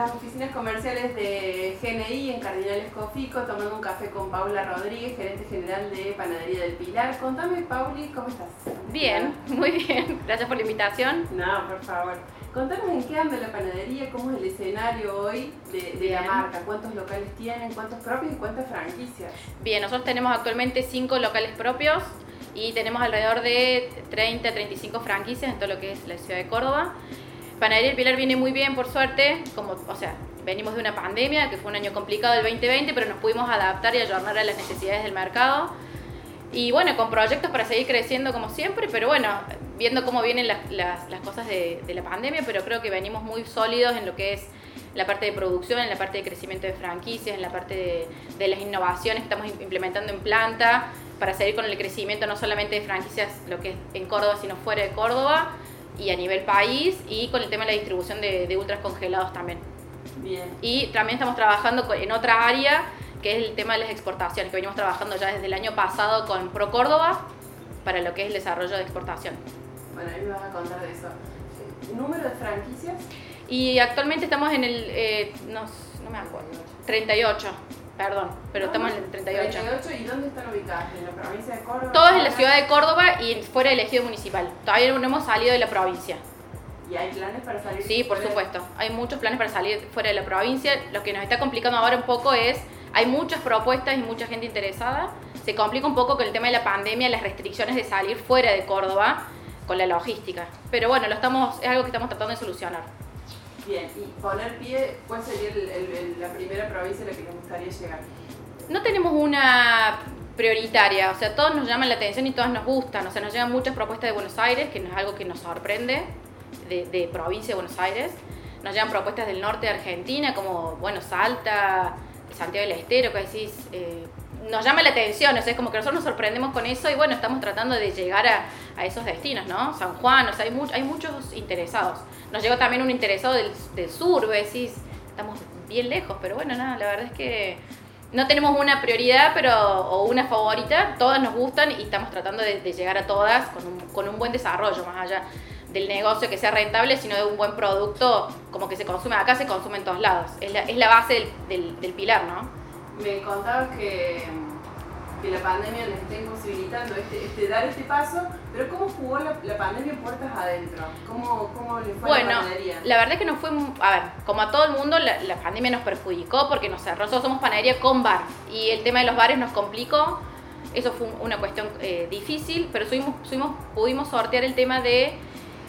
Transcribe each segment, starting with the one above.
las oficinas comerciales de GNI en Cardinal Escofico, tomando un café con Paula Rodríguez, gerente general de Panadería del Pilar. Contame, Pauli, ¿cómo estás? Bien, muy bien. Gracias por la invitación. No, por favor. Contanos en qué anda la panadería, cómo es el escenario hoy de, la marca, cuántos locales tienen, cuántos propios y cuántas franquicias. Bien, nosotros tenemos actualmente cinco locales propios y tenemos alrededor de 30, 35 franquicias en todo lo que es la ciudad de Córdoba. Panadería El Pilar viene muy bien, por suerte, como, o sea, venimos de una pandemia, que fue un año complicado el 2020, pero nos pudimos adaptar y ayornar a las necesidades del mercado. Y bueno, con proyectos para seguir creciendo como siempre, pero bueno, viendo cómo vienen las, las, cosas de, de, la pandemia, pero creo que venimos muy sólidos en lo que es la parte de producción, en la parte de crecimiento de franquicias, en la parte de, de las innovaciones que estamos implementando en planta, para seguir con el crecimiento no solamente de franquicias, lo que es en Córdoba, sino fuera de Córdoba y a nivel país y con el tema de la distribución de, de ultras congelados también. Bien. Y también estamos trabajando en otra área que es el tema de las exportaciones, que venimos trabajando ya desde el año pasado con Pro Córdoba para lo que es el desarrollo de exportación. Bueno, ahí me vas a contar de eso. ¿Número de franquicias? Y actualmente estamos en el, eh, no, no me acuerdo, 38 perdón, pero estamos en el 38. 38 y dónde están ubicadas? ¿En la provincia de Córdoba? Todos en la ciudad de Córdoba y fuera del ejido municipal. Todavía no hemos salido de la provincia. ¿Y hay planes para salir? Sí, por supuesto. Hay muchos planes para salir fuera de la provincia. Lo que nos está complicando ahora un poco es, hay muchas propuestas y mucha gente interesada. Se complica un poco con el tema de la pandemia, las restricciones de salir fuera de Córdoba con la logística. Pero bueno, lo estamos, es algo que estamos tratando de solucionar. Bien, y poner pie, ¿cuál sería la primera provincia a la que nos gustaría llegar? No tenemos una prioritaria, o sea, todos nos llaman la atención y todas nos gustan, o sea, nos llegan muchas propuestas de Buenos Aires, que no es algo que nos sorprende, de, provincia de Buenos Aires, nos llegan propuestas del norte de Argentina, como, bueno, Salta, Santiago del Estero, que decís, eh, nos llama la atención, o sea, es como que nosotros nos sorprendemos con eso y bueno, estamos tratando de llegar a, esos destinos, ¿no? San Juan, o sea, hay, hay muchos interesados. Nos llegó también un interesado del, del sur, decís, estamos bien lejos, pero bueno, nada, la verdad es que no tenemos una prioridad pero o una favorita, todas nos gustan y estamos tratando de, llegar a todas con un, con un, buen desarrollo, más allá del negocio que sea rentable, sino de un buen producto como que se consume acá, se consume en todos lados. Es la, es la base del, del pilar, ¿no? Me contabas que que la pandemia les está imposibilitando este, este, dar este paso, pero ¿cómo jugó la, pandemia puertas adentro? ¿Cómo, cómo le fue bueno, la panadería? la verdad es que nos fue, a ver, como a todo el mundo, la, pandemia nos perjudicó porque nos cerró, nosotros somos panadería con bar y el tema de los bares nos complicó, eso fue una cuestión eh, difícil, pero subimos, pudimos sortear el tema de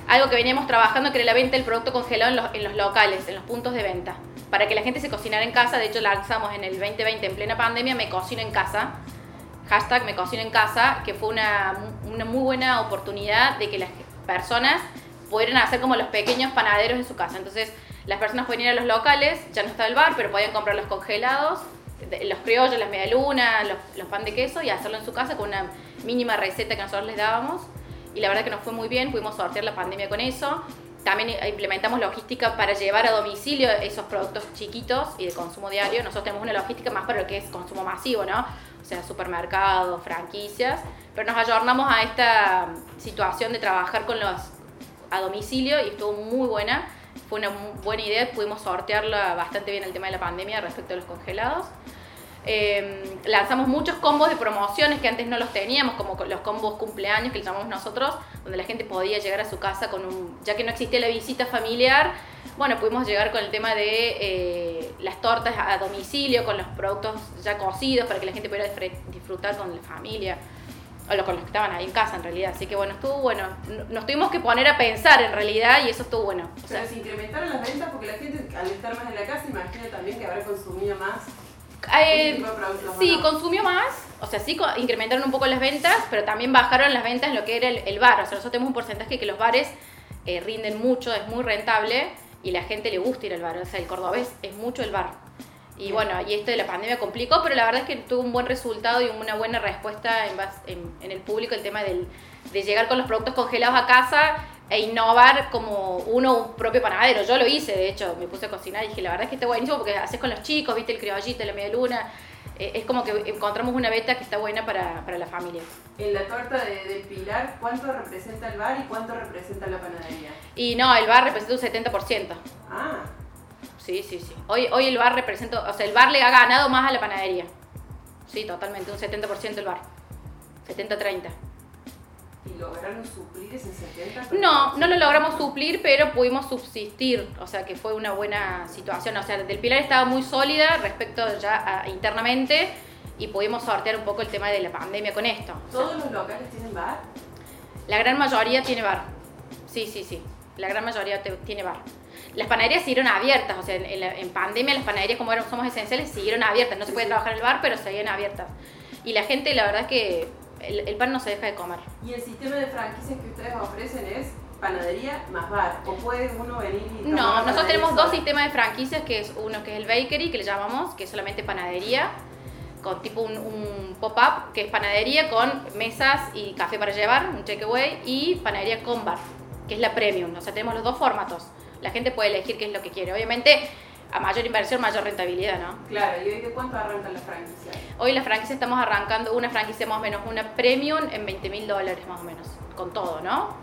algo que veníamos trabajando, que era la venta del producto congelado en los, en los locales, en los puntos de venta, para que la gente se cocinara en casa, de hecho lanzamos en el 2020 en plena pandemia, me cocino en casa, hashtag me cocino en casa, que fue una, una muy buena oportunidad de que las personas pudieran hacer como los pequeños panaderos en su casa. Entonces, las personas pueden ir a los locales, ya no estaba el bar, pero podían comprar los congelados, los criollos, las medialunas, los, los pan de queso y hacerlo en su casa con una mínima receta que nosotros les dábamos. Y la verdad que nos fue muy bien, pudimos sortear la pandemia con eso. También implementamos logística para llevar a domicilio esos productos chiquitos y de consumo diario. Nosotros tenemos una logística más para lo que es consumo masivo, ¿no? O sea, supermercados, franquicias. Pero nos ayornamos a esta situación de trabajar con los a domicilio y estuvo muy buena. Fue una buena idea, pudimos sortearla bastante bien el tema de la pandemia respecto a los congelados. Em, lanzamos muchos combos de promociones que antes no los teníamos, como los combos cumpleaños que le llamamos nosotros, donde la gente podía llegar a su casa con un, ya que no existía la visita familiar, bueno, pudimos llegar con el tema de eh, las tortas a domicilio, con los productos ya cocidos para que la gente pudiera disfrutar con la familia, o con los que estaban ahí en casa en realidad. Así que bueno, estuvo bueno. Nos tuvimos que poner a pensar en realidad y eso estuvo bueno. O sea, se incrementaron las ventas porque la gente al estar más en la casa imagina también que habrá consumido más eh, sí, consumió más, o sea, sí incrementaron un poco las ventas, pero también bajaron las ventas en lo que era el, bar. O sea, nosotros tenemos un porcentaje que los bares eh, rinden mucho, es muy rentable y la gente le gusta ir al bar. O sea, el cordobés es mucho el bar. Y bueno, y esto de la pandemia complicó, pero la verdad es que tuvo un buen resultado y una buena respuesta en, en, el público el tema del, de llegar con los productos congelados a casa e innovar como uno un propio panadero. Yo lo hice, de hecho, me puse a cocinar y dije, la verdad es que está buenísimo porque haces con los chicos, viste el criollito, la media luna. Eh, es como que encontramos una beta que está buena para, para la familia. En la torta de, Pilar, ¿cuánto representa el bar y cuánto representa la panadería? Y no, el bar representa un 70%. Ah. Sí, sí, sí. Hoy, hoy el bar representa, o sea, el bar le ha ganado más a la panadería. Sí, totalmente, un 70% el bar. 70-30. ¿Y lograron suplir ese 70? No, no lo logramos suplir, pero pudimos subsistir, o sea que fue una buena situación. O sea, Del Pilar estaba muy sólida respecto ya a, internamente y pudimos sortear un poco el tema de la pandemia con esto. ¿Todos los locales tienen bar? La gran mayoría tiene bar. Sí, sí, sí. La gran mayoría te- tiene bar. Las panaderías siguieron abiertas, o sea, en, la- en pandemia las panaderías como eran- somos esenciales siguieron abiertas. No se puede trabajar en el bar, pero seguían abiertas. Y la gente, la verdad que el, el pan no se deja de comer. ¿Y el sistema de franquicias que ustedes ofrecen es panadería más bar? ¿O puede uno venir y.? No, nosotros panadería tenemos dos sistemas de franquicias, que es uno que es el bakery, que le llamamos, que es solamente panadería, con tipo un, un pop-up, que es panadería con mesas y café para llevar, un takeaway, y panadería con bar, que es la premium. O sea, tenemos los dos formatos. La gente puede elegir qué es lo que quiere. Obviamente, a mayor inversión, mayor rentabilidad, ¿no? Claro, ¿y hoy de cuánto arrancan las franquicias? Hoy la franquicia estamos arrancando una franquicia más o menos, una premium en 20 mil dólares más o menos, con todo, ¿no?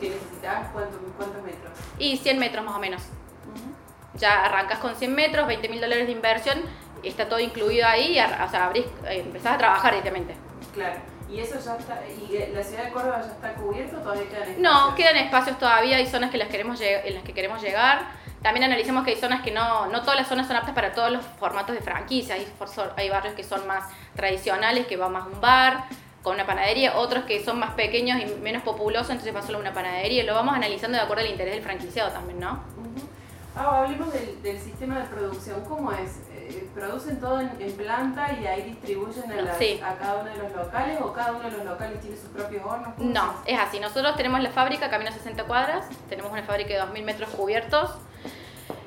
¿Qué necesitas? ¿Cuántos, ¿Cuántos metros? Y 100 metros más o menos. Ya arrancas con 100 metros, 20 mil dólares de inversión, está todo incluido ahí, y o sea, abrís, eh, empezás a trabajar directamente. Claro. ¿Y eso ya está. ¿Y la ciudad de Córdoba ya está cubierto o todavía quedan espacios? No, quedan espacios todavía, hay zonas que las queremos en las que queremos llegar. También analizamos que hay zonas que no, no todas las zonas son aptas para todos los formatos de franquicia. Hay, hay barrios que son más tradicionales, que va más un bar, con una panadería, otros que son más pequeños y menos populosos, entonces va solo una panadería. Lo vamos analizando de acuerdo al interés del franquiciado también, ¿no? Ujú. Ah, hablemos del, del sistema de producción. ¿Cómo es? Eh, ¿Producen todo en, en planta y de ahí distribuyen a, las- Sí. a cada uno de los locales o cada uno de los locales tiene sus propios hornos? ¿Cómo No, es así. Nosotros tenemos la fábrica Camino 60 cuadras, tenemos una fábrica de 2.000 metros cubiertos.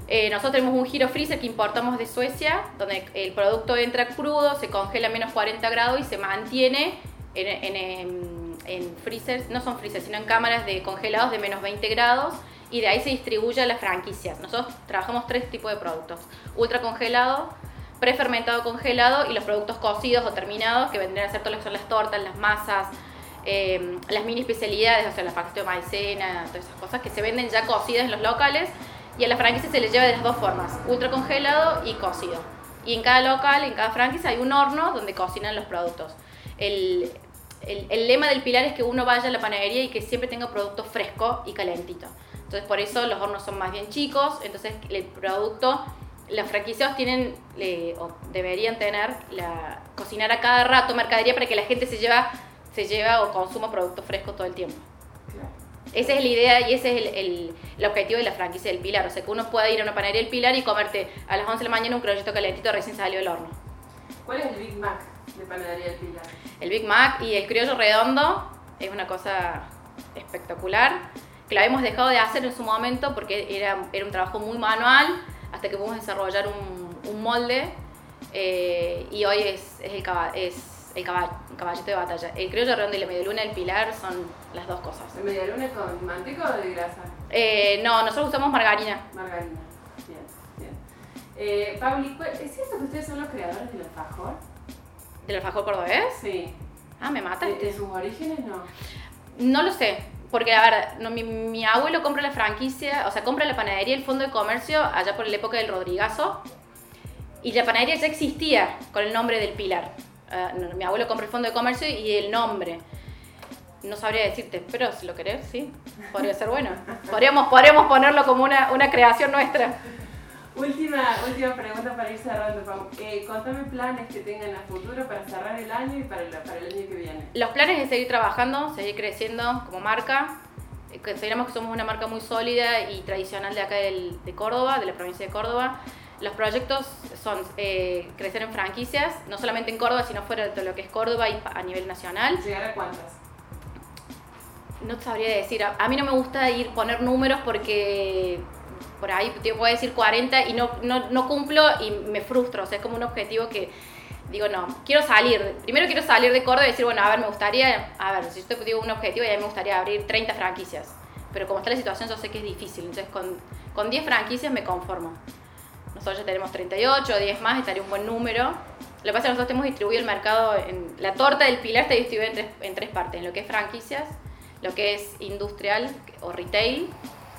Eh, nosotros tenemos un giro freezer que importamos de Suecia, donde el producto entra crudo, se congela a menos 40 grados y se mantiene en, en, en- freezers, no son freezers, sino en cámaras de congelados de menos 20 grados y de ahí se distribuye a las franquicias. Nosotros trabajamos tres tipos de productos, ultra congelado, prefermentado congelado y los productos cocidos o terminados que vendrían a ser son las tortas, las masas, eh, las mini especialidades, o sea, paquetes de maicena, todas esas cosas que se venden ya cocidas en los locales y a la franquicia se les lleva de las dos formas, ultra congelado y cocido. Y en cada local, en cada franquicia hay un horno donde cocinan los productos. El, el- lema del pilar es que uno vaya a la panadería y que siempre tenga producto fresco y calentito. Entonces por eso los hornos son más bien chicos, entonces el producto, los franquiciados tienen o deberían tener la cocinar a cada rato mercadería para que la gente se lleva, se lleva o consuma producto fresco todo el tiempo. Claro. Esa es la idea y ese es el, el- el objetivo de la franquicia del Pilar. O sea, que uno pueda ir a una panadería del Pilar y comerte a las 11 de la mañana un crollito calentito recién salió del horno. ¿Cuál es el Big Mac de Panadería del Pilar? El Big Mac y el criollo redondo es una cosa espectacular, que lo habíamos dejado de hacer en su momento porque era, era un trabajo muy manual, hasta que pudimos desarrollar un, un molde eh, y hoy es, es el, es el caball- caballito de batalla. El criollo redondo y la medialuna del Pilar son las dos cosas. ¿De media luna con manteca o de grasa? Eh, no, nosotros usamos margarina. Margarina. Bien, bien. Eh, Pauli, ¿cuál- ¿es cierto que ustedes son los creadores del alfajor? ¿Del alfajor cordobés? Sí. Ah, me ¿De, mataste. de sus orígenes no? No lo sé, porque la verdad, no, mi, mi abuelo compra la franquicia, o sea, compra la panadería, el fondo de comercio, allá por la época del Rodrigazo, y la panadería ya existía con el nombre del Pilar. Ah, mi abuelo compra el fondo de comercio y el nombre. No sabría decirte, pero si lo querés, sí, podría ser bueno. Podríamos, podríamos ponerlo como una, una creación nuestra. Última, última pregunta para ir cerrando, Pau. Eh, contame planes que tengan a futuro para cerrar el año y para el, para el año que viene. Los planes es seguir trabajando, seguir creciendo como marca. Eh, Consideramos que somos una marca muy sólida y tradicional de acá del- de Córdoba, de la provincia de Córdoba. Los proyectos son eh, crecer en franquicias, no solamente en Córdoba, sino fuera de lo que es Córdoba y a nivel nacional. ¿Llegar a cuántas? No sabría decir, a, a mí no me gusta ir poner números porque por ahí te puedo decir 40 y no, no, no cumplo y me frustro, o sea, es como un objetivo que digo, no, quiero salir, primero quiero salir de Córdoba y decir, bueno, a ver, me gustaría, a ver, si yo te digo un objetivo, ya me gustaría abrir 30 franquicias, pero como está la situación yo sé que es difícil, entonces con, con 10 franquicias me conformo. Nosotros ya tenemos 38, 10 más, estaría un buen número. Lo que pasa es que nosotros tenemos distribuido el mercado, en, la torta del pilar está distribuida en tres, en tres partes, en lo que es franquicias, lo que es industrial o retail,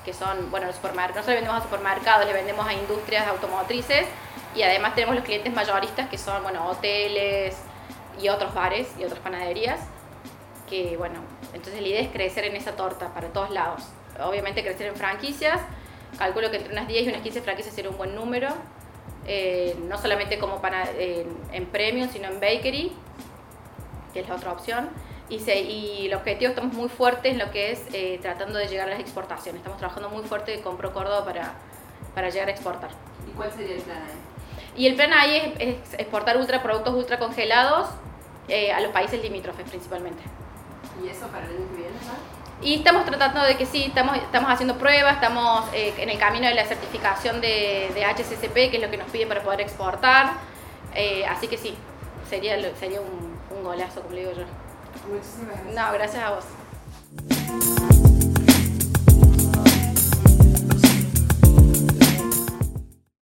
que son, bueno, los supermercados, nosotros le vendemos a supermercados, le vendemos a industrias automotrices y además tenemos los clientes mayoristas que son, bueno, hoteles y otros bares y otras panaderías, que bueno, entonces la idea es crecer en esa torta para todos lados. Obviamente crecer en franquicias, calculo que entre unas 10 y unas 15 franquicias sería un buen número, eh, no solamente como para, en premium, sino en bakery, que es la otra opción. Y, y el objetivo estamos muy fuertes en lo que es eh, tratando de llegar a las exportaciones. Estamos trabajando muy fuerte con Pro Córdoba para, para llegar a exportar. ¿Y cuál sería el plan ahí? Y el plan ahí es, exportar ultra productos ultra congelados eh, a los países limítrofes principalmente. ¿Y eso para el año que viene Y estamos tratando de que sí, estamos, estamos haciendo pruebas, estamos eh, en el camino de la certificación de, de, HCCP, que es lo que nos piden para poder exportar. así que sí, sería, sería un, un golazo, como le digo yo. Muchísimas gracias. No, gracias a vos.